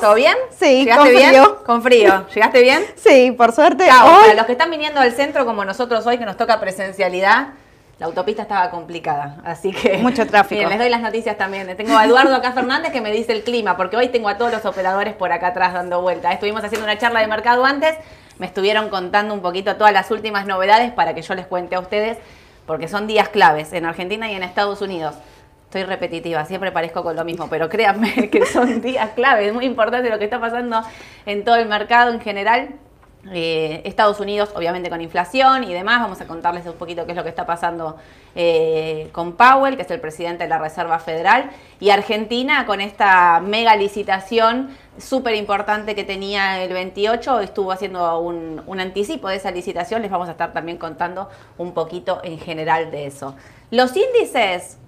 ¿Todo bien? Sí, ¿Llegaste con bien? frío. Con frío. ¿Llegaste bien? Sí, por suerte. Hoy- Para los que están viniendo del centro, como nosotros hoy, que nos toca presencialidad, la autopista estaba complicada. Así que. Mucho tráfico. Les doy las noticias también. Tengo a Eduardo acá Fernández que me dice el clima, porque hoy tengo a todos los operadores por acá atrás dando vuelta. Estuvimos haciendo una charla de mercado antes. Me estuvieron contando un poquito todas las últimas novedades para que yo les cuente a ustedes, porque son días claves en Argentina y en Estados Unidos. Estoy repetitiva, siempre parezco con lo mismo, pero créanme que son días claves, es muy importante lo que está pasando en todo el mercado en general. Eh, Estados Unidos, obviamente con inflación y demás, vamos a contarles un poquito qué es lo que está pasando eh, con Powell, que es el presidente de la Reserva Federal, y Argentina con esta mega licitación súper importante que tenía el 28, estuvo haciendo un, un anticipo de esa licitación, les vamos a estar también contando un poquito en general de eso. Los índices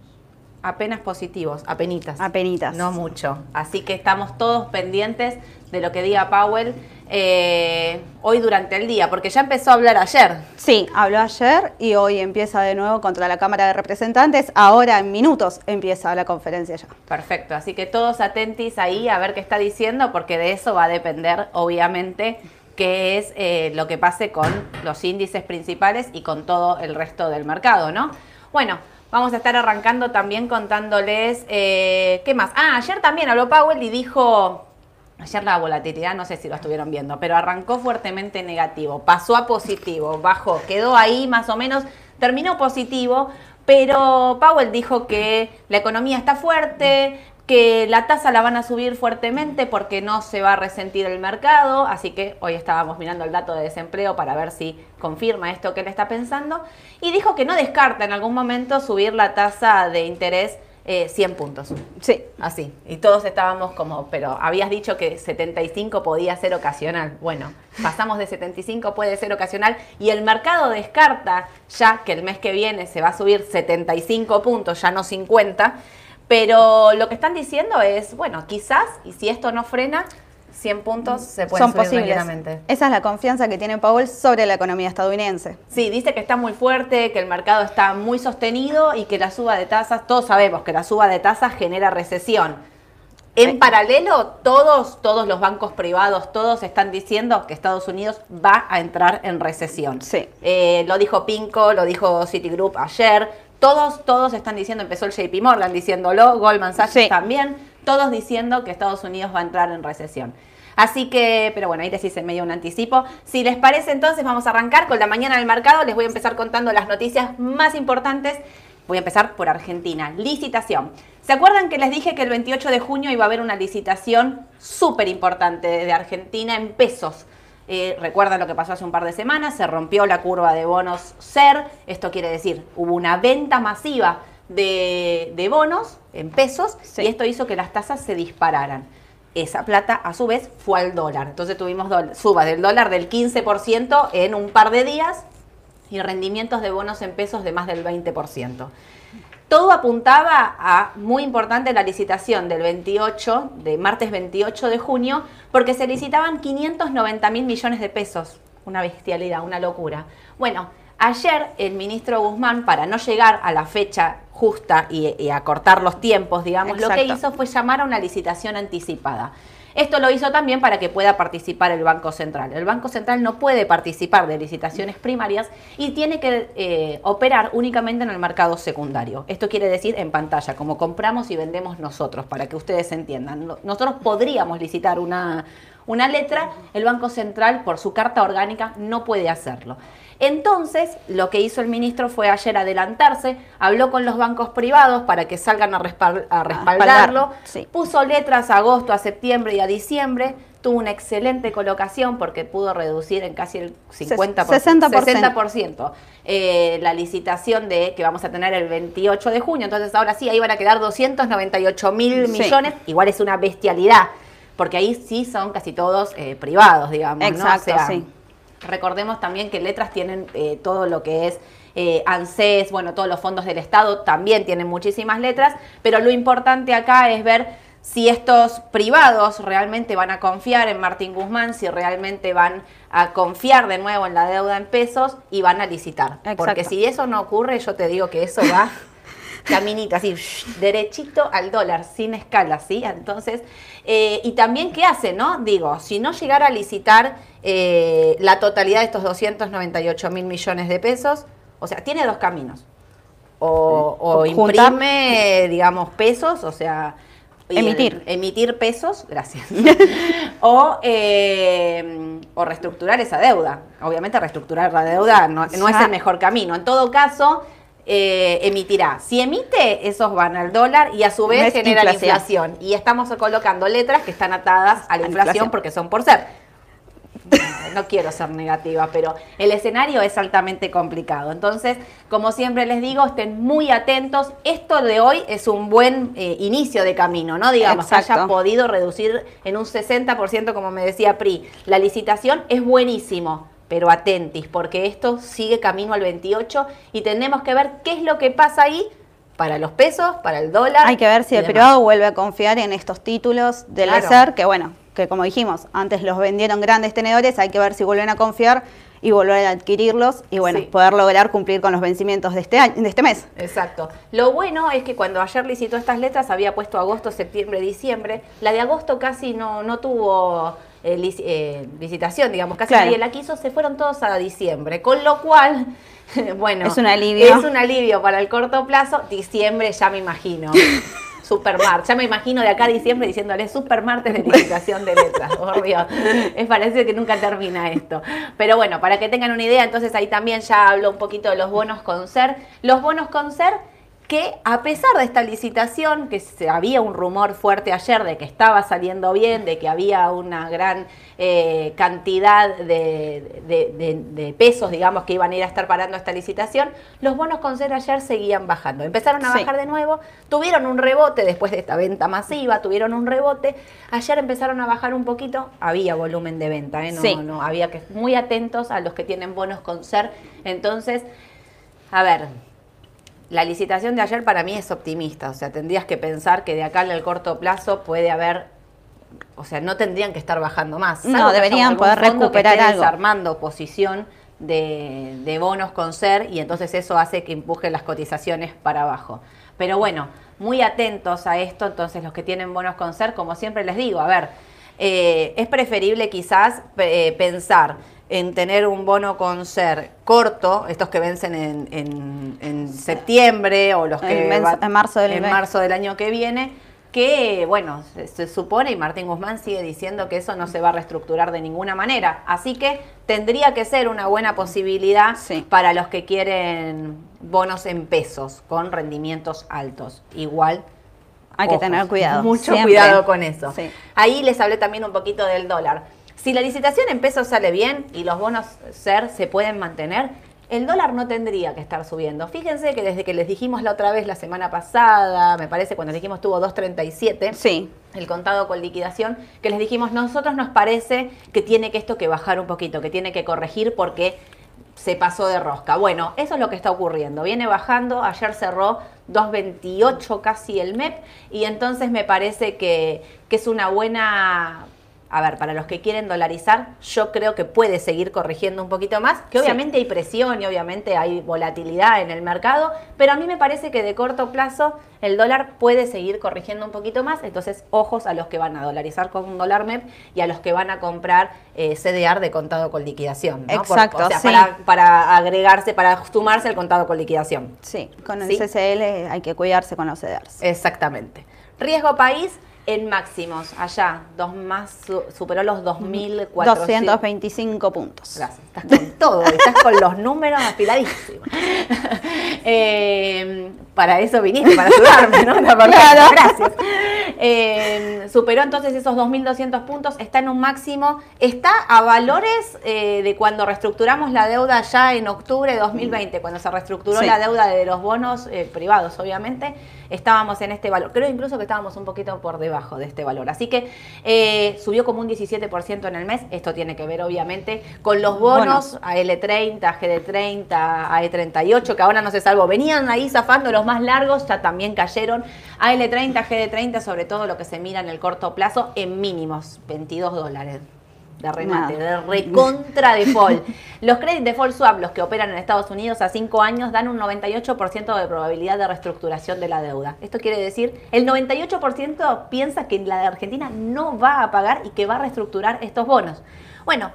apenas positivos, apenitas. Apenitas. No mucho. Así que estamos todos pendientes de lo que diga Powell eh, hoy durante el día, porque ya empezó a hablar ayer. Sí, habló ayer y hoy empieza de nuevo contra la Cámara de Representantes. Ahora en minutos empieza la conferencia ya. Perfecto, así que todos atentis ahí a ver qué está diciendo, porque de eso va a depender, obviamente, qué es eh, lo que pase con los índices principales y con todo el resto del mercado, ¿no? Bueno, vamos a estar arrancando también contándoles, eh, ¿qué más? Ah, ayer también habló Powell y dijo, ayer la volatilidad, no sé si lo estuvieron viendo, pero arrancó fuertemente negativo, pasó a positivo, bajó, quedó ahí más o menos, terminó positivo, pero Powell dijo que la economía está fuerte, que la tasa la van a subir fuertemente porque no se va a resentir el mercado, así que hoy estábamos mirando el dato de desempleo para ver si confirma esto que él está pensando, y dijo que no descarta en algún momento subir la tasa de interés eh, 100 puntos. Sí. Así. Y todos estábamos como, pero habías dicho que 75 podía ser ocasional. Bueno, pasamos de 75 puede ser ocasional y el mercado descarta ya que el mes que viene se va a subir 75 puntos, ya no 50. Pero lo que están diciendo es, bueno, quizás, y si esto no frena, 100 puntos se pueden Son subir posibles. Esa es la confianza que tiene Powell sobre la economía estadounidense. Sí, dice que está muy fuerte, que el mercado está muy sostenido y que la suba de tasas, todos sabemos que la suba de tasas genera recesión. En Sí. paralelo, todos, todos los bancos privados, todos están diciendo que Estados Unidos va a entrar en recesión. Sí. Eh, lo dijo Pinco, lo dijo Citigroup ayer. Todos, todos están diciendo, empezó el JP Morgan diciéndolo, Goldman Sachs Sí. también, todos diciendo que Estados Unidos va a entrar en recesión. Así que, pero bueno, ahí les hice medio un anticipo. Si les parece, entonces vamos a arrancar con la mañana del mercado. Les voy a empezar contando las noticias más importantes. Voy a empezar por Argentina. Licitación. ¿Se acuerdan que les dije que el 28 de junio iba a haber una licitación súper importante de Argentina en pesos? Eh, recuerdan lo que pasó hace un par de semanas, se rompió la curva de bonos SER, esto quiere decir, hubo una venta masiva de, de bonos en pesos Sí. y esto hizo que las tasas se dispararan. Esa plata, a su vez, fue al dólar. Entonces tuvimos dol- suba del dólar del 15% en un par de días y rendimientos de bonos en pesos de más del 20%. Todo apuntaba a, muy importante, la licitación del 28, de martes 28 de junio, porque se licitaban 590 mil millones de pesos. Una bestialidad, una locura. Bueno, ayer el ministro Guzmán, para no llegar a la fecha justa y, y acortar los tiempos, digamos, lo que hizo fue llamar a una licitación anticipada. Esto lo hizo también para que pueda participar el Banco Central. El Banco Central no puede participar de licitaciones primarias y tiene que eh, operar únicamente en el mercado secundario. Esto quiere decir en pantalla, como compramos y vendemos nosotros, para que ustedes entiendan. No- Nosotros podríamos licitar una, una letra, el Banco Central, por su carta orgánica, no puede hacerlo. Entonces, lo que hizo el ministro fue ayer adelantarse, habló con los bancos privados para que salgan a, respal- a respaldarlo, sí. puso letras a agosto, a septiembre y a diciembre, tuvo una excelente colocación porque pudo reducir en casi el 50%, 60%. 60%, eh, la licitación de que vamos a tener el 28 de junio. Entonces ahora sí, ahí van a quedar 298 mil Sí. millones, igual es una bestialidad, porque ahí sí son casi todos eh, privados, digamos. ¿no? O Exacto, sea, sí. Recordemos también que letras tienen eh, todo lo que es eh, ANSES, bueno, todos los fondos del Estado también tienen muchísimas letras, pero lo importante acá es ver si estos privados realmente van a confiar en Martín Guzmán, si realmente van a confiar de nuevo en la deuda en pesos y van a licitar. Porque si eso no ocurre, yo te digo que eso va caminito así, derechito al dólar, sin escala, ¿sí? Entonces, eh, y también, ¿qué hace, no? Digo, si no llegara a licitar eh, la totalidad de estos 298 mil millones de pesos, o sea, tiene dos caminos. O, o imprime, digamos, pesos, o sea, Emitir. emitir pesos, gracias. o, eh, o reestructurar esa deuda. Obviamente reestructurar la deuda no, no es el mejor camino. En todo caso, eh, emitirá. Si emite, esos van al dólar y a su vez genera la inflación. Y estamos colocando letras que están atadas a la inflación porque son por ser no quiero ser negativa, pero el escenario es altamente complicado. Entonces, como siempre les digo, estén muy atentos. Esto de hoy es un buen eh, inicio de camino, ¿no? Digamos, haya podido reducir en un 60%, como me decía Pri. La licitación es buenísimo pero atentis, porque esto sigue camino al 28 y tenemos que ver qué es lo que pasa ahí para los pesos, para el dólar. Hay que ver si el privado vuelve a confiar en estos títulos del claro. que bueno, que como dijimos, antes los vendieron grandes tenedores, hay que ver si vuelven a confiar y volver a adquirirlos y bueno, poder lograr cumplir con los vencimientos de este, año, de este mes. Exacto. Lo bueno es que cuando ayer licitó estas letras había puesto agosto, septiembre, diciembre. La de agosto casi no, no tuvo eh, eh, licitación, digamos, casi nadie la quiso, se fueron todos a diciembre. Con lo cual, bueno, es un alivio. Es un alivio para el corto plazo. Diciembre ya me imagino. Supermart. Ya me imagino de acá a diciembre diciéndole Supermartes de licitación de letras. Por Dios. Es parece que nunca termina esto. Pero bueno, para que tengan una idea, entonces ahí también ya hablo un poquito de los bonos con ser. Los bonos con ser que a pesar de esta licitación, que se, había un rumor fuerte ayer de que estaba saliendo bien, de que había una gran eh, cantidad de, pesos, digamos, que iban a ir a estar parando esta licitación, los bonos con cero ayer seguían bajando. Empezaron a bajar de nuevo, tuvieron un rebote después de esta venta masiva, tuvieron un rebote, ayer empezaron a bajar un poquito, había volumen de venta, ¿eh? no, no, había que muy atentos a los que tienen bonos con ser. Entonces, a ver, la licitación de ayer para mí es optimista, o sea, tendrías que pensar que de acá al corto plazo puede haber, o sea, no tendrían que estar bajando más. No, deberían poder recuperar algo. desarmando posición de, de, bonos con ser y entonces eso hace que empuje las cotizaciones para abajo. Pero bueno, muy atentos a esto, entonces los que tienen bonos con ser, como siempre les digo, a ver, eh, es preferible quizás eh, pensar en tener un bono con ser corto, estos que vencen en, septiembre o los que en, marzo, del en marzo del año que viene, que bueno, se, supone y Martín Guzmán sigue diciendo que eso no se va a reestructurar de ninguna manera. Así que tendría que ser una buena posibilidad para los que quieren bonos en pesos con rendimientos altos. Igual hay que tener cuidado. Mucho cuidado con eso. Ahí les hablé también un poquito del dólar. Si la licitación en pesos sale bien y los bonos SER se pueden mantener, el dólar no tendría que estar subiendo. Fíjense que desde que les dijimos la otra vez, la semana pasada, me parece cuando les dijimos tuvo 2.37, sí. el contado con liquidación, que les dijimos, nosotros nos parece que tiene que esto que bajar un poquito, que tiene que corregir porque se pasó de rosca. Bueno, eso es lo que está ocurriendo. Viene bajando, ayer cerró 2.28 casi el MEP y entonces me parece que, que es una buena a ver, para los que quieren dolarizar, yo creo que puede seguir corrigiendo un poquito más, que obviamente hay presión y obviamente hay volatilidad en el mercado, pero a mí me parece que de corto plazo el dólar puede seguir corrigiendo un poquito más, entonces ojos a los que van a dolarizar con un dólar MEP y a los que van a comprar eh, CDR de contado con liquidación. Exacto, o sea, para, agregarse, para sumarse al contado con liquidación. Sí, con el CCL hay que cuidarse con los CDRs. Exactamente. Riesgo país, en máximos, allá, dos más, superó los 2.400. 225 puntos. Gracias, estás con todo, estás con los números afiladísimos. eh, para eso viniste, para ayudarme, ¿no? Claro. Gracias. Eh, superó entonces esos 2.200 puntos, está en un máximo, está a valores eh, de cuando reestructuramos la deuda ya en octubre de 2020, cuando se reestructuró la deuda de los bonos eh, privados, obviamente, estábamos en este valor. Creo incluso que estábamos un poquito por debajo de este valor. Así que subió como un 17% en el mes. Esto tiene que ver, obviamente, con los bonos a L30, GD30, a E38, que ahora no se salvo. Venían ahí zafando los más largos ya también cayeron. AL30, GD30, sobre todo lo que se mira en el corto plazo, en mínimos, 22 dólares. De remate, de recontra default. Los credit default swap, los que operan en Estados Unidos a 5 años, dan un 98% de probabilidad de reestructuración de la deuda. Esto quiere decir, el 98% piensa que la de Argentina no va a pagar y que va a reestructurar estos bonos. Bueno,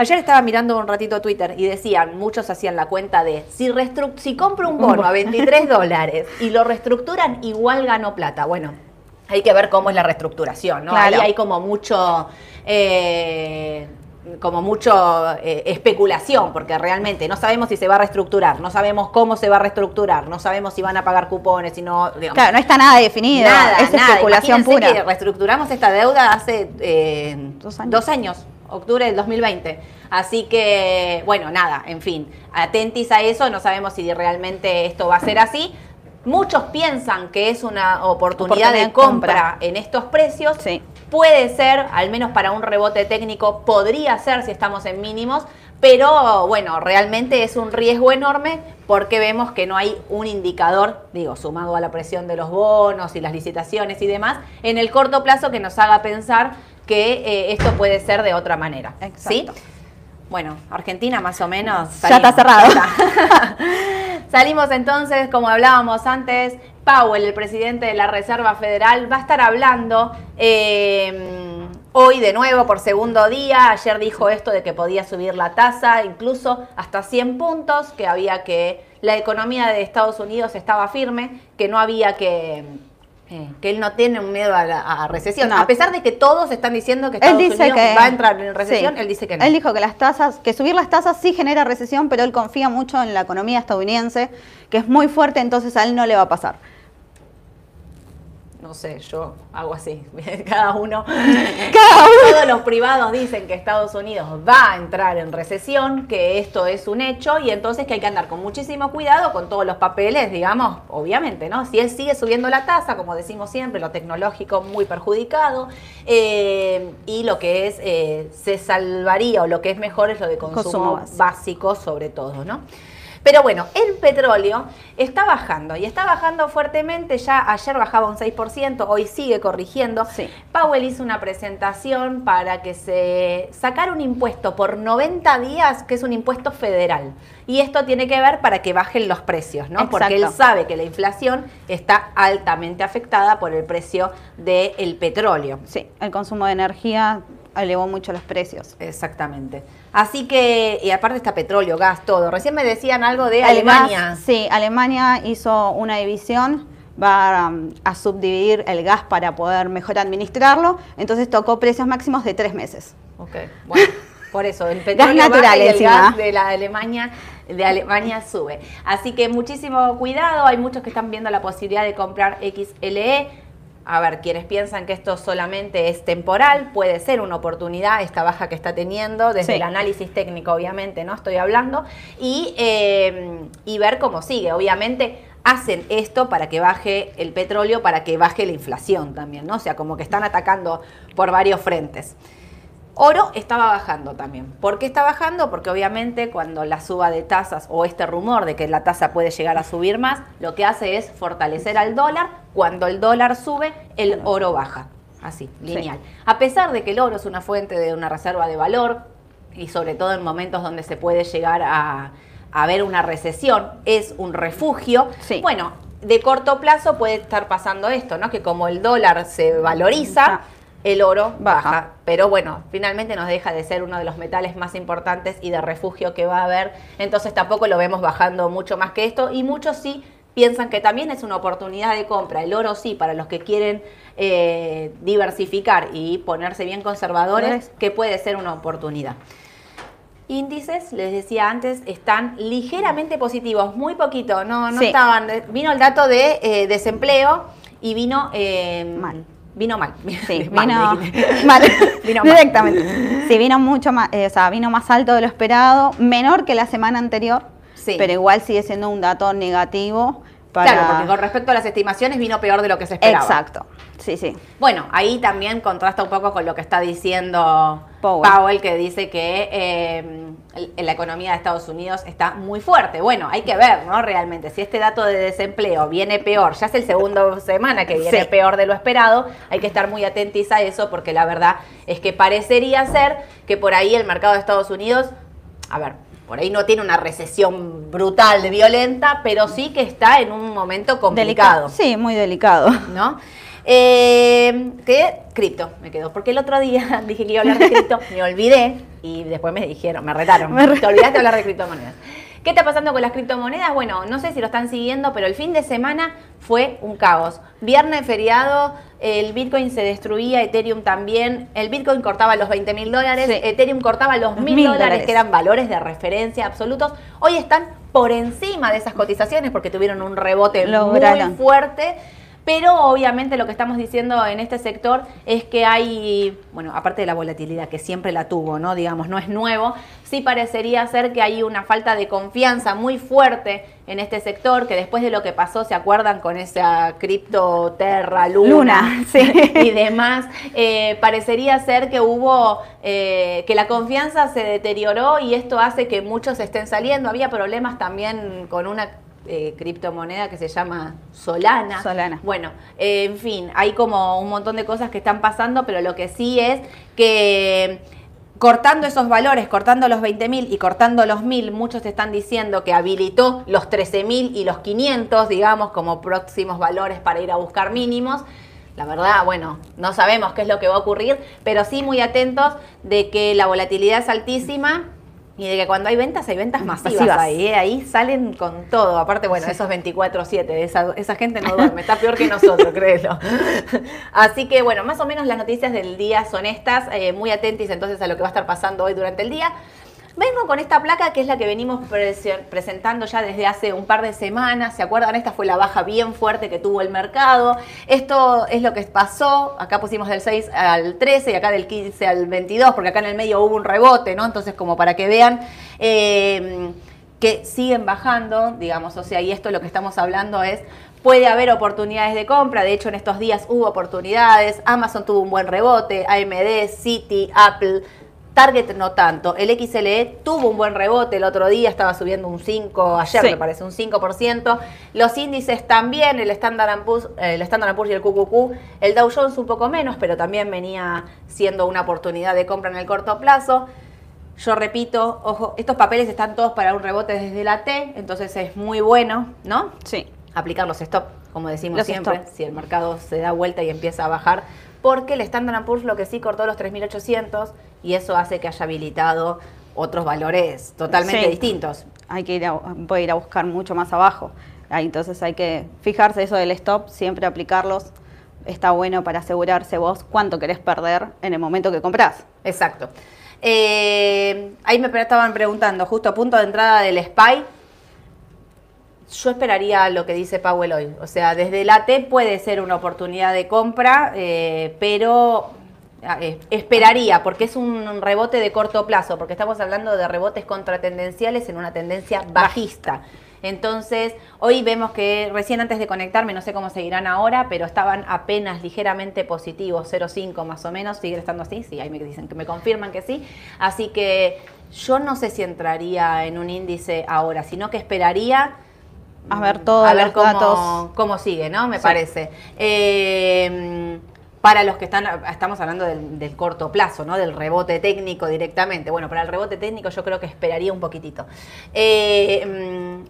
Ayer estaba mirando un ratito Twitter y decían, muchos hacían la cuenta de, si, si compro un bono a 23 dólares y lo reestructuran, igual gano plata. Bueno, hay que ver cómo es la reestructuración, ¿no? Ahí hay como mucho... Eh, como mucho eh, especulación, porque realmente no sabemos si se va a reestructurar, no sabemos cómo se va a reestructurar, no sabemos si van a pagar cupones, si no... claro, no está nada definido, nada, es especulación pura. Que reestructuramos esta deuda hace eh, dos, años. dos años, octubre del 2020. Así que, bueno, nada, en fin, atentis a eso, no sabemos si realmente esto va a ser así. Muchos piensan que es una oportunidad, de compra, en estos precios. Sí. Puede ser, al menos para un rebote técnico, podría ser si estamos en mínimos, pero bueno, realmente es un riesgo enorme porque vemos que no hay un indicador, digo, sumado a la presión de los bonos y las licitaciones y demás, en el corto plazo que nos haga pensar que eh, esto puede ser de otra manera. Exacto. Bueno, Argentina más o menos. Ya está cerrado. Salimos entonces, como hablábamos antes, Powell, el presidente de la Reserva Federal, va a estar hablando eh, hoy de nuevo por segundo día. Ayer dijo esto de que podía subir la tasa, incluso hasta 100 puntos, que había que la economía de Estados Unidos estaba firme, que no había que eh, que él no tiene un miedo a la recesión. A pesar de que todos están diciendo que Estados Unidos va a entrar en recesión, él dice que no. Él dijo que las tasas, que subir las tasas sí genera recesión, pero él confía mucho en la economía estadounidense, que es muy fuerte, entonces a él no le va a pasar no sé, yo hago así, cada uno, cada uno. Todos los privados dicen que Estados Unidos va a entrar en recesión, que esto es un hecho y entonces que hay que andar con muchísimo cuidado con todos los papeles, digamos, obviamente, ¿no? Si él sigue subiendo la tasa, como decimos siempre, lo tecnológico muy perjudicado eh, y lo que es, eh, se salvaría o lo que es mejor es lo de consumo, básico sobre todo, ¿no? Pero bueno, el petróleo está bajando y está bajando fuertemente. Ya ayer bajaba un 6%, hoy sigue corrigiendo. Powell hizo una presentación para que se sacara un impuesto por 90 días, que es un impuesto federal. Y esto tiene que ver para que bajen los precios, ¿no? Porque él sabe que la inflación está altamente afectada por el precio del petróleo. Sí, el consumo de energía elevó mucho los precios. Exactamente. Así que, y aparte está petróleo, gas, todo. Recién me decían algo de Alemania. sí, Alemania hizo una división, va um, a, subdividir el gas para poder mejor administrarlo, entonces tocó precios máximos de tres meses. Ok, bueno. Por eso, el petróleo natural y el gas de la Alemania de Alemania sube. Así que muchísimo cuidado, hay muchos que están viendo la posibilidad de comprar XLE a ver, quienes piensan que esto solamente es temporal, puede ser una oportunidad, esta baja que está teniendo, desde el análisis técnico, obviamente, no estoy hablando, y, eh, y ver cómo sigue. Obviamente, hacen esto para que baje el petróleo, para que baje la inflación también, ¿no? O sea, como que están atacando por varios frentes. Oro estaba bajando también. ¿Por qué está bajando? Porque obviamente cuando la suba de tasas o este rumor de que la tasa puede llegar a subir más, lo que hace es fortalecer al dólar. Cuando el dólar sube, el oro baja. Así, lineal. A pesar de que el oro es una fuente de una reserva de valor y sobre todo en momentos donde se puede llegar a, a ver una recesión, es un refugio. Bueno, de corto plazo puede estar pasando esto, ¿no? Que como el dólar se valoriza, el oro baja. Pero bueno, finalmente nos deja de ser uno de los metales más importantes y de refugio que va a haber. Entonces tampoco lo vemos bajando mucho más que esto. Y muchos sí piensan que también es una oportunidad de compra. El oro sí, para los que quieren eh, diversificar y ponerse bien conservadores, que puede ser una oportunidad. Índices, les decía antes, están ligeramente positivos, muy poquito, no, no estaban. Vino el dato de eh, desempleo y vino eh, mal Vino mal. Sí, vino mal. vino Directamente. Sí, vino mucho más, eh, o sea, vino más alto de lo esperado, menor que la semana anterior, sí. pero igual sigue siendo un dato negativo Claro, porque con respecto a las estimaciones vino peor de lo que se esperaba. Exacto, sí, sí. Bueno, ahí también contrasta un poco con lo que está diciendo Powell, que dice que eh, la economía de Estados Unidos está muy fuerte. Bueno, hay que ver, ¿no? Realmente, si este dato de desempleo viene peor, ya es el segundo semana que viene peor de lo esperado, hay que estar muy atentos a eso porque la verdad es que parecería ser que por ahí el mercado de Estados Unidos, a ver, por ahí no tiene una recesión brutal, violenta, pero sí que está en un momento complicado. Sí, muy delicado. ¿No? Eh, ¿Qué? Cripto me quedó. Porque el otro día dije que iba a hablar de cripto, me olvidé y después me dijeron, me retaron. Me Te olvidaste de hablar de criptomonedas. ¿Qué está pasando con las criptomonedas? Bueno, no sé si lo están siguiendo, pero el fin de semana fue un caos. Viernes feriado, el Bitcoin se destruía, Ethereum también. El Bitcoin cortaba los 20 mil dólares, Ethereum cortaba los mil dólares, que eran valores de referencia absolutos. Hoy están por encima de esas cotizaciones porque tuvieron un rebote muy fuerte. Pero obviamente lo que estamos diciendo en este sector es que hay, bueno, aparte de la volatilidad que siempre la tuvo, ¿no? Digamos, no es nuevo, sí parecería ser que hay una falta de confianza muy fuerte en este sector, que después de lo que pasó, ¿se acuerdan con esa cripto Terra, Luna, y demás? Eh, parecería ser que hubo, eh, que la confianza se deterioró y esto hace que muchos estén saliendo. Había problemas también con una eh, criptomoneda que se llama Solana. Solana. Bueno, eh, en fin, hay como un montón de cosas que están pasando, pero lo que sí es que cortando esos valores, cortando los 20.000 y cortando los 1.000, muchos están diciendo que habilitó los 13.000 y los 500, digamos, como próximos valores para ir a buscar mínimos. La verdad, bueno, no sabemos qué es lo que va a ocurrir, pero sí muy atentos de que la volatilidad es altísima y de que cuando hay ventas, hay ventas masivas, ahí, ¿eh? ahí salen con todo. Aparte, bueno, esos 24-7, esa, esa gente no duerme, está peor que nosotros, créelo. Así que, bueno, más o menos las noticias del día son estas, eh, muy atentos entonces a lo que va a estar pasando hoy durante el día. Vengo con esta placa que es la que venimos presentando ya desde hace un par de semanas. ¿Se acuerdan? Esta fue la baja bien fuerte que tuvo el mercado. Esto es lo que pasó. Acá pusimos del 6 al 13 y acá del 15 al 22, porque acá en el medio hubo un rebote, ¿no? Entonces, como para que vean. Eh, que siguen bajando, digamos, o sea, y esto lo que estamos hablando es Puede haber oportunidades de compra, de hecho en estos días hubo oportunidades, Amazon tuvo un buen rebote, AMD, City, Apple, Target no tanto. El XLE tuvo un buen rebote el otro día, estaba subiendo un 5, ayer me parece, un 5%. Los índices también, el Standard Poor's, el Standard Poor's y el QQQ. El Dow Jones un poco menos, pero también venía siendo una oportunidad de compra en el corto plazo. Yo repito, ojo, estos papeles están todos para un rebote desde la T, entonces es muy bueno, ¿no? Sí. Aplicar los stop, como decimos siempre, si el mercado se da vuelta y empieza a bajar, porque el Standard Poor's lo que sí cortó los 3.800 y eso hace que haya habilitado otros valores totalmente distintos. Hay que ir a, puede ir a buscar mucho más abajo. entonces hay que fijarse eso del stop, siempre aplicarlos. Está bueno para asegurarse vos cuánto querés perder en el momento que comprás. Exacto. Eh, ahí me estaban preguntando, justo a punto de entrada del SPY, yo esperaría lo que dice Powell hoy. O sea, desde la T puede ser una oportunidad de compra, eh, pero ah, eh, esperaría, porque es un rebote de corto plazo, porque estamos hablando de rebotes contratendenciales en una tendencia bajista. Entonces, hoy vemos que recién antes de conectarme, no sé cómo seguirán ahora, pero estaban apenas ligeramente positivos, 0,5 más o menos, sigue estando así, sí, ahí me dicen que me confirman que sí. Así que yo no sé si entraría en un índice ahora, sino que esperaría a ver todos los cómo, datos. cómo sigue, ¿no? Me parece. Eh, para los que están, estamos hablando del, corto plazo, ¿no? Del rebote técnico directamente. Bueno, para el rebote técnico yo creo que esperaría un poquitito. Eh, mm,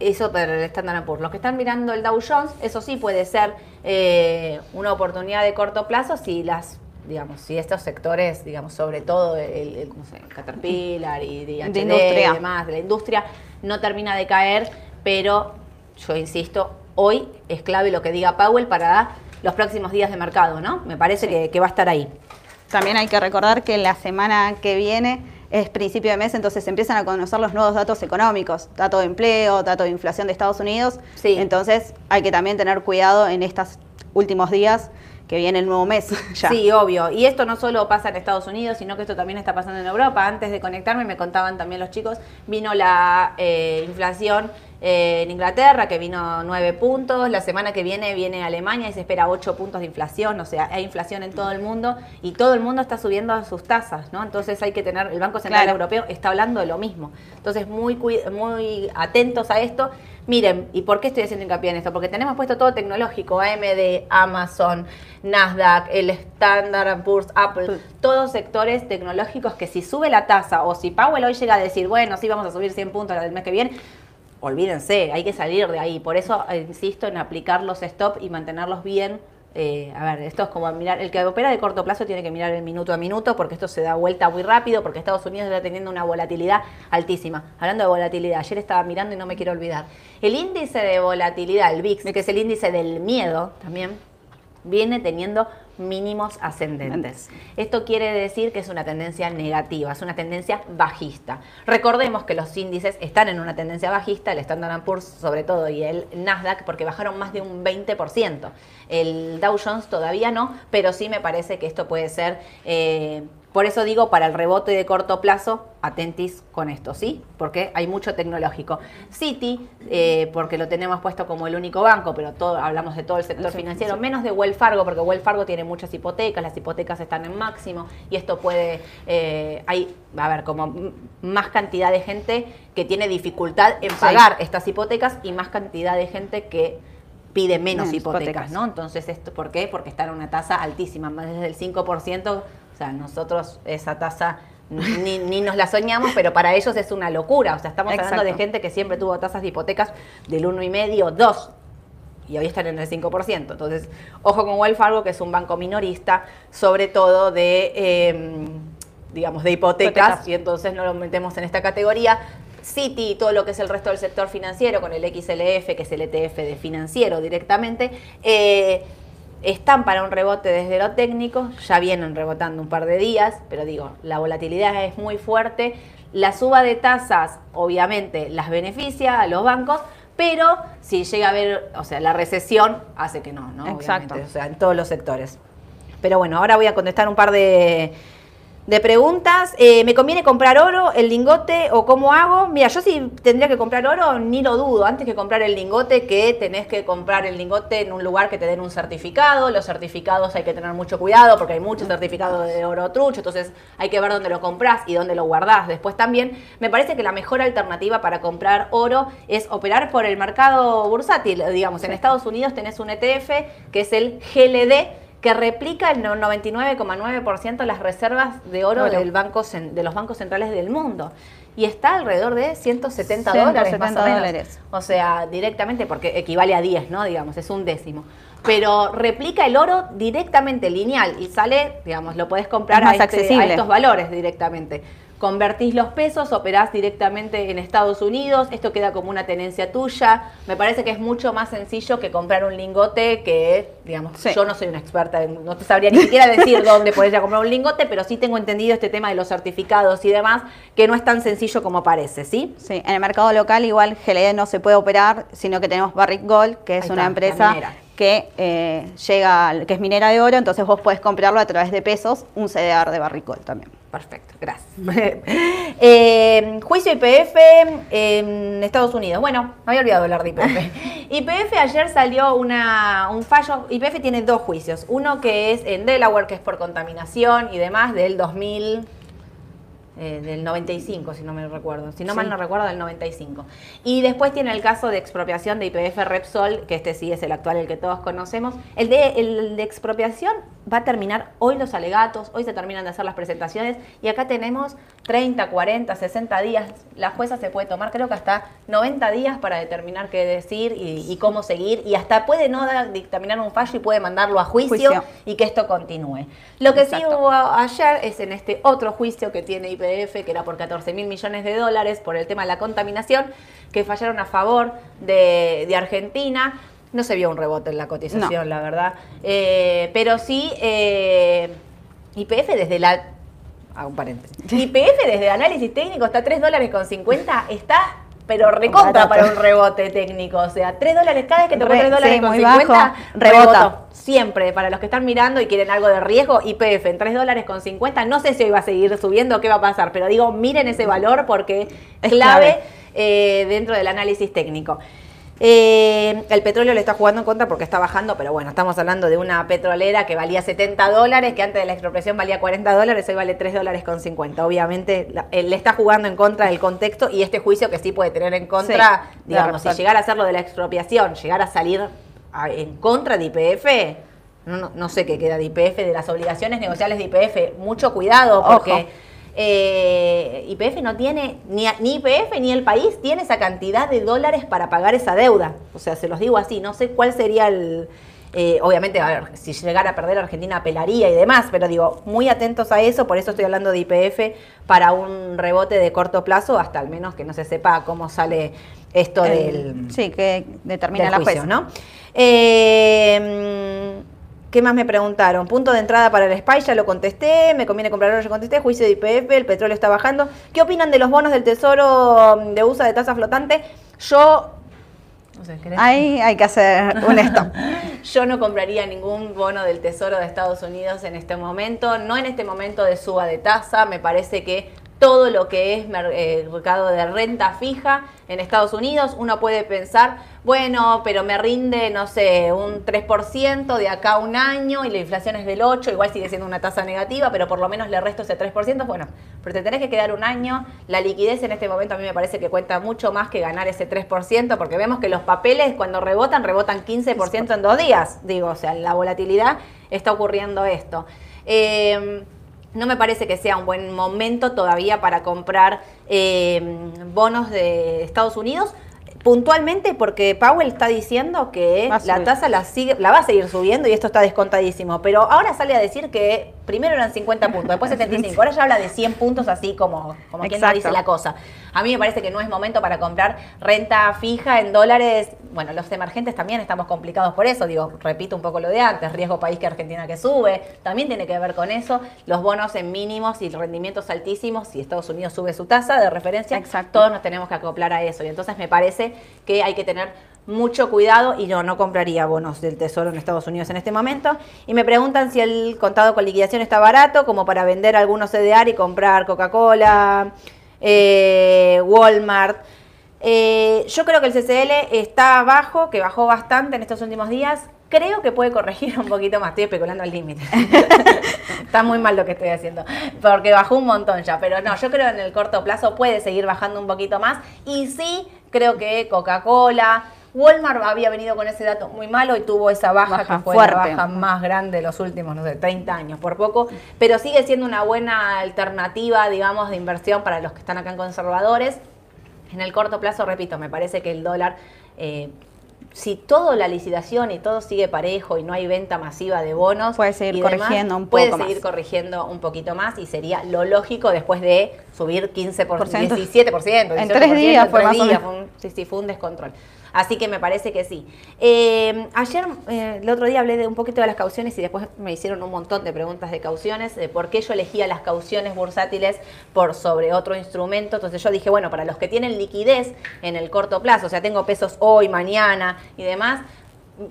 eso para el Standard Poor's. Los que están mirando el Dow Jones, eso sí puede ser eh, una oportunidad de corto plazo si las digamos, si estos sectores, digamos, sobre todo el, Caterpillar y, de y demás, de la industria, no termina de caer, pero yo insisto, hoy es clave lo que diga Powell para los próximos días de mercado, ¿no? Me parece que, va a estar ahí. También hay que recordar que la semana que viene es principio de mes, entonces empiezan a conocer los nuevos datos económicos, dato de empleo, dato de inflación de Estados Unidos. Sí. Entonces hay que también tener cuidado en estos últimos días que viene el nuevo mes ya. Sí, obvio. Y esto no solo pasa en Estados Unidos, sino que esto también está pasando en Europa. Antes de conectarme me contaban también los chicos, vino la eh, inflación eh, en Inglaterra, que vino 9 puntos. La semana que viene viene Alemania y se espera 8 puntos de inflación. O sea, hay inflación en todo el mundo y todo el mundo está subiendo sus tasas, ¿no? Entonces hay que tener, el Banco Central Europeo está hablando de lo mismo. Entonces, muy, muy atentos a esto. Miren, ¿y por qué estoy haciendo hincapié en esto? Porque tenemos puesto todo tecnológico, AMD, Amazon, Nasdaq, el Standard Poor's, Apple, todos sectores tecnológicos que si sube la tasa o si Powell hoy llega a decir, bueno, sí vamos a subir 100 puntos el mes que viene, olvídense, hay que salir de ahí. Por eso eh, insisto en aplicar los stop y mantenerlos bien. Eh, a ver, esto es como mirar, el que opera de corto plazo tiene que mirar el minuto a minuto porque esto se da vuelta muy rápido, porque Estados Unidos está teniendo una volatilidad altísima. Hablando de volatilidad, ayer estaba mirando y no me quiero olvidar. El índice de volatilidad, el VIX, que es el índice del miedo también, viene teniendo mínimos ascendentes. Esto quiere decir que es una tendencia negativa, es una tendencia bajista. Recordemos que los índices están en una tendencia bajista, el Standard Poor's sobre todo y el Nasdaq, porque bajaron más de un 20%. El Dow Jones todavía no, pero sí me parece que esto puede ser eh, por eso digo, para el rebote de corto plazo, atentis con esto, ¿sí? Porque hay mucho tecnológico. Citi, eh, porque lo tenemos puesto como el único banco, pero todo, hablamos de todo el sector financiero, menos de Wells Fargo, porque Wells Fargo tiene muchas hipotecas, las hipotecas están en máximo y esto puede, eh, hay, a ver, como más cantidad de gente que tiene dificultad en pagar estas hipotecas y más cantidad de gente que pide menos, hipotecas, ¿no? Entonces, esto, ¿por qué? Porque está en una tasa altísima, más del 5% o sea, nosotros esa tasa ni, ni, nos la soñamos, pero para ellos es una locura. O sea, estamos hablando de gente que siempre tuvo tasas de hipotecas del 1,5, 2, y hoy están en el 5%. Entonces, ojo con Wells Fargo, que es un banco minorista, sobre todo de, em, digamos, de hipotecas, y entonces no lo metemos en esta categoría. Citi y todo lo que es el resto del sector financiero, con el XLF, que es el ETF de financiero directamente, eh, están para un rebote desde lo técnico, ya vienen rebotando un par de días, pero digo, la volatilidad es muy fuerte. La suba de tasas, obviamente, las beneficia a los bancos, pero si llega a haber, o sea, la recesión hace que no, ¿no? Exacto. o sea, en todos los sectores. Pero bueno, ahora voy a contestar un par de, de preguntas. Eh, ¿Me conviene comprar oro, el lingote o cómo hago? Mira, yo si tendría que comprar oro, ni lo dudo. Antes que comprar el lingote, que tenés que comprar el lingote en un lugar que te den un certificado. Los certificados hay que tener mucho cuidado porque hay muchos certificados de oro trucho. Entonces hay que ver dónde lo compras y dónde lo guardás. Después también me parece que la mejor alternativa para comprar oro es operar por el mercado bursátil. Digamos, en Estados Unidos tenés un ETF que es el GLD que replica el 99,9% las reservas de oro del banco, de los bancos centrales del mundo. Y está alrededor de 170, dólares más o Dólares. O sea, directamente, porque equivale a 10, ¿no? Digamos, es un décimo. Pero replica el oro directamente lineal y sale, digamos, lo puedes comprar a, este, a estos valores directamente convertís los pesos, operás directamente en Estados Unidos, esto queda como una tenencia tuya. Me parece que es mucho más sencillo que comprar un lingote que, digamos, yo no soy una experta, no te sabría ni siquiera decir dónde podés ir a comprar un lingote, pero sí tengo entendido este tema de los certificados y demás, que no es tan sencillo como parece, ¿sí? Sí, en el mercado local igual GLD no se puede operar, sino que tenemos Barrick Gold, que es una empresa que eh, llega, que es minera de oro, entonces vos podés comprarlo a través de pesos, un CDR de Barrick Gold también. Perfecto, gracias. Eh, juicio IPF en Estados Unidos. Bueno, me había olvidado hablar de IPF. IPF ayer salió una, un fallo. IPF tiene dos juicios. Uno que es en Delaware, que es por contaminación y demás, del 2000. Eh, del 95, si no me recuerdo. Si no mal no recuerdo, del 95. Y después tiene el caso de expropiación de IPF Repsol, que este sí es el actual, el que todos conocemos. El de, el de expropiación va a terminar hoy los alegatos, hoy se terminan de hacer las presentaciones y acá tenemos 30, 40, 60 días. La jueza se puede tomar, creo que hasta 90 días para determinar qué decir y, cómo seguir y hasta puede no dictaminar un fallo y puede mandarlo a juicio, y que esto continúe. Lo que sí hubo ayer es en este otro juicio que tiene IPF, que era por 14 mil millones de dólares por el tema de la contaminación, que fallaron a favor de, de Argentina no se vio un rebote en la cotización, la verdad. Eh, pero sí, eh, YPF desde la... Hago un paréntesis. YPF desde el análisis técnico está 3 dólares con 50, está pero recontra para un rebote técnico. O sea, 3 dólares, cada vez que tocó 3 dólares con 50, rebota. Siempre, para los que están mirando y quieren algo de riesgo, IPF en 3 dólares con 50. No sé si hoy va a seguir subiendo, qué va a pasar, pero digo, miren ese valor porque es clave eh, dentro del análisis técnico. Eh, el petróleo le está jugando en contra porque está bajando, pero bueno, estamos hablando de una petrolera que valía 70 dólares, que antes de la expropiación valía 40 dólares, hoy vale 3 dólares con 50. Obviamente eh, le está jugando en contra del contexto y este juicio que sí puede tener en contra, digamos, si llegara a hacer lo de la expropiación, llegar a salir en contra de IPF, no, sé qué queda de IPF, de las obligaciones negociables de IPF, mucho cuidado porque... Eh, YPF no tiene, ni, ni YPF ni el país tiene esa cantidad de dólares para pagar esa deuda. O sea, se los digo así, no sé cuál sería el... Eh, obviamente, a ver, si llegara a perder Argentina apelaría y demás, pero digo, muy atentos a eso, por eso estoy hablando de IPF para un rebote de corto plazo, hasta al menos que no se sepa cómo sale esto del... Sí, que determina la juicio, ¿no? Eh, ¿Qué más me preguntaron? Punto de entrada para el SPY, ya lo contesté. Me conviene comprar oro, ya contesté. Juicio de IPF, el petróleo está bajando. ¿Qué opinan de los bonos del Tesoro de USA de tasa flotante? Yo. No sé, Ahí hay que hacer un stop. Yo no compraría ningún bono del Tesoro de Estados Unidos en este momento. No en este momento de suba de tasa. Me parece que todo lo que es eh, mercado de renta fija en Estados Unidos. Uno puede pensar, bueno, pero me rinde, no sé, un 3% de acá a un año y la inflación es del 8%, igual sigue siendo una tasa negativa, pero por lo menos le resto ese 3%. Bueno, pero te tenés que quedar un año. La liquidez en este momento a mí me parece que cuenta mucho más que ganar ese 3%, porque vemos que los papeles cuando rebotan, rebotan 15% en dos días. Digo, o sea, la volatilidad está ocurriendo esto. Eh, no me parece que sea un buen momento todavía para comprar eh, bonos de Estados Unidos, puntualmente porque Powell está diciendo que la tasa la, sigue, la va a seguir subiendo y esto está descontadísimo. Pero ahora sale a decir que primero eran 50 puntos, después 75. Ahora ya habla de 100 puntos así como, como quien no dice la cosa. A mí me parece que no es momento para comprar renta fija en dólares. Bueno, los emergentes también estamos complicados por eso. Digo, repito un poco lo de antes, riesgo país que Argentina que sube. También tiene que ver con eso. Los bonos en mínimos y rendimientos altísimos, si Estados Unidos sube su tasa de referencia, todos nos tenemos que acoplar a eso. Y entonces me parece que hay que tener mucho cuidado y yo no compraría bonos del Tesoro en Estados Unidos en este momento. Y me preguntan si el contado con liquidación está barato, como para vender algunos CDR y comprar Coca-Cola, eh, Walmart. Eh, yo creo que el CCL está bajo, que bajó bastante en estos últimos días. Creo que puede corregir un poquito más, estoy especulando al límite. Está muy mal lo que estoy haciendo, porque bajó un montón ya, pero no, yo creo que en el corto plazo puede seguir bajando un poquito más. Y sí, creo que Coca-Cola, Walmart había venido con ese dato muy malo y tuvo esa baja, que fue la baja más grande de los últimos, no sé, 30 años, por poco, pero sigue siendo una buena alternativa, digamos, de inversión para los que están acá en conservadores. En el corto plazo, repito, me parece que el dólar eh, si todo la licitación y todo sigue parejo y no hay venta masiva de bonos, puede seguir corrigiendo un poco puede seguir corrigiendo un poquito más y sería lo lógico después de subir 15%, 17%, en tres días fue más sí, sí, fue un descontrol. Así que me parece que sí. Eh, ayer, eh, el otro día hablé de un poquito de las cauciones y después me hicieron un montón de preguntas de cauciones, de por qué yo elegía las cauciones bursátiles por sobre otro instrumento. Entonces yo dije, bueno, para los que tienen liquidez en el corto plazo, o sea, tengo pesos hoy, mañana y demás,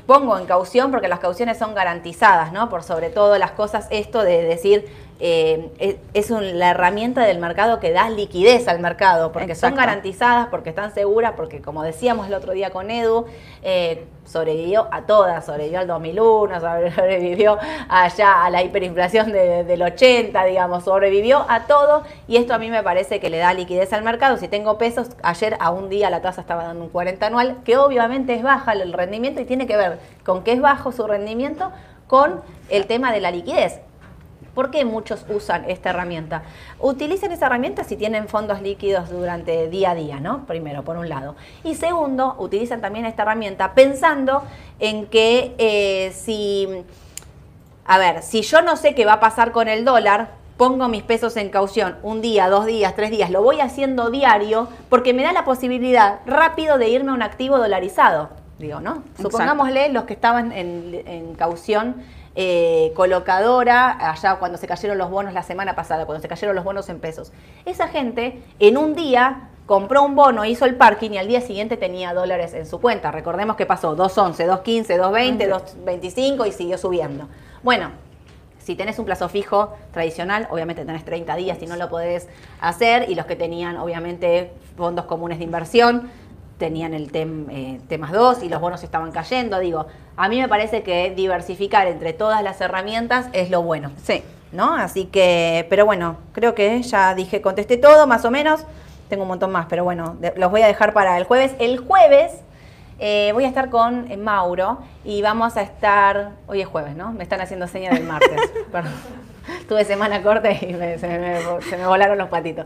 pongo en caución porque las cauciones son garantizadas, ¿no? Por sobre todo las cosas, esto de decir, eh, es, la herramienta del mercado que da liquidez al mercado, porque son garantizadas, porque están seguras, porque como decíamos el otro día con Edu, eh, sobrevivió a todas, sobrevivió al 2001, sobrevivió allá a la hiperinflación del 80, digamos, sobrevivió a todo y esto a mí me parece que le da liquidez al mercado. Si tengo pesos, ayer a un día la tasa estaba dando un 40 anual, que obviamente es baja el rendimiento y tiene que ver con que es bajo su rendimiento con el tema de la liquidez. ¿Por qué muchos usan esta herramienta? Utilicen esa herramienta si tienen fondos líquidos durante día a día, ¿no? Primero, por un lado. Y segundo, utilizan también esta herramienta pensando en que eh, si, a ver, si yo no sé qué va a pasar con el dólar, pongo mis pesos en caución un día, dos días, tres días, lo voy haciendo diario porque me da la posibilidad rápido de irme a un activo dolarizado. Digo, ¿no? Supongámosle los que estaban en, en caución eh, colocadora allá cuando se cayeron los bonos la semana pasada, cuando se cayeron los bonos en pesos. Esa gente en un día compró un bono, hizo el parking y al día siguiente tenía dólares en su cuenta. Recordemos que pasó 2.11, 2.15, 2.20, 2.25 y siguió subiendo. Bueno, Si tenés un plazo fijo tradicional, obviamente tenés 30 días y no lo podés hacer. Y los que tenían, obviamente, fondos comunes de inversión, tenían el TEM, eh, temas 2 y los bonos estaban cayendo. Digo, a mí me parece que diversificar entre todas las herramientas es lo bueno. Sí. ¿No? Así que, pero bueno, creo que ya dije, contesté todo más o menos. Tengo un montón más, pero bueno, los voy a dejar para el jueves. El jueves eh, voy a estar con eh, Mauro y vamos a estar, hoy es jueves, ¿no? Me están haciendo señas del martes, perdón. Tuve semana corta y se, me, volaron los patitos.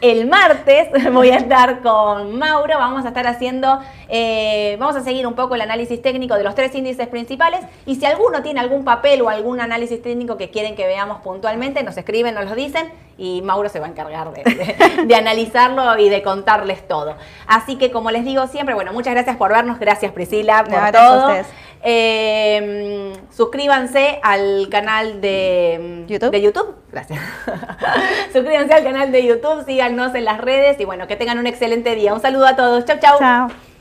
El martes voy a estar con Mauro, vamos a estar haciendo, eh, vamos a seguir un poco el análisis técnico de los tres índices principales y si alguno tiene algún papel o algún análisis técnico que quieren que veamos puntualmente, nos escriben, nos lo dicen y Mauro se va a encargar de, analizarlo y de contarles todo. Así que como les digo siempre, bueno, muchas gracias por vernos, gracias Priscila por todo. Eh, suscríbanse al canal de YouTube. De YouTube. Gracias. suscríbanse al canal de YouTube, síganos en las redes y bueno, que tengan un excelente día. Un saludo a todos. Chau, chau. Chao.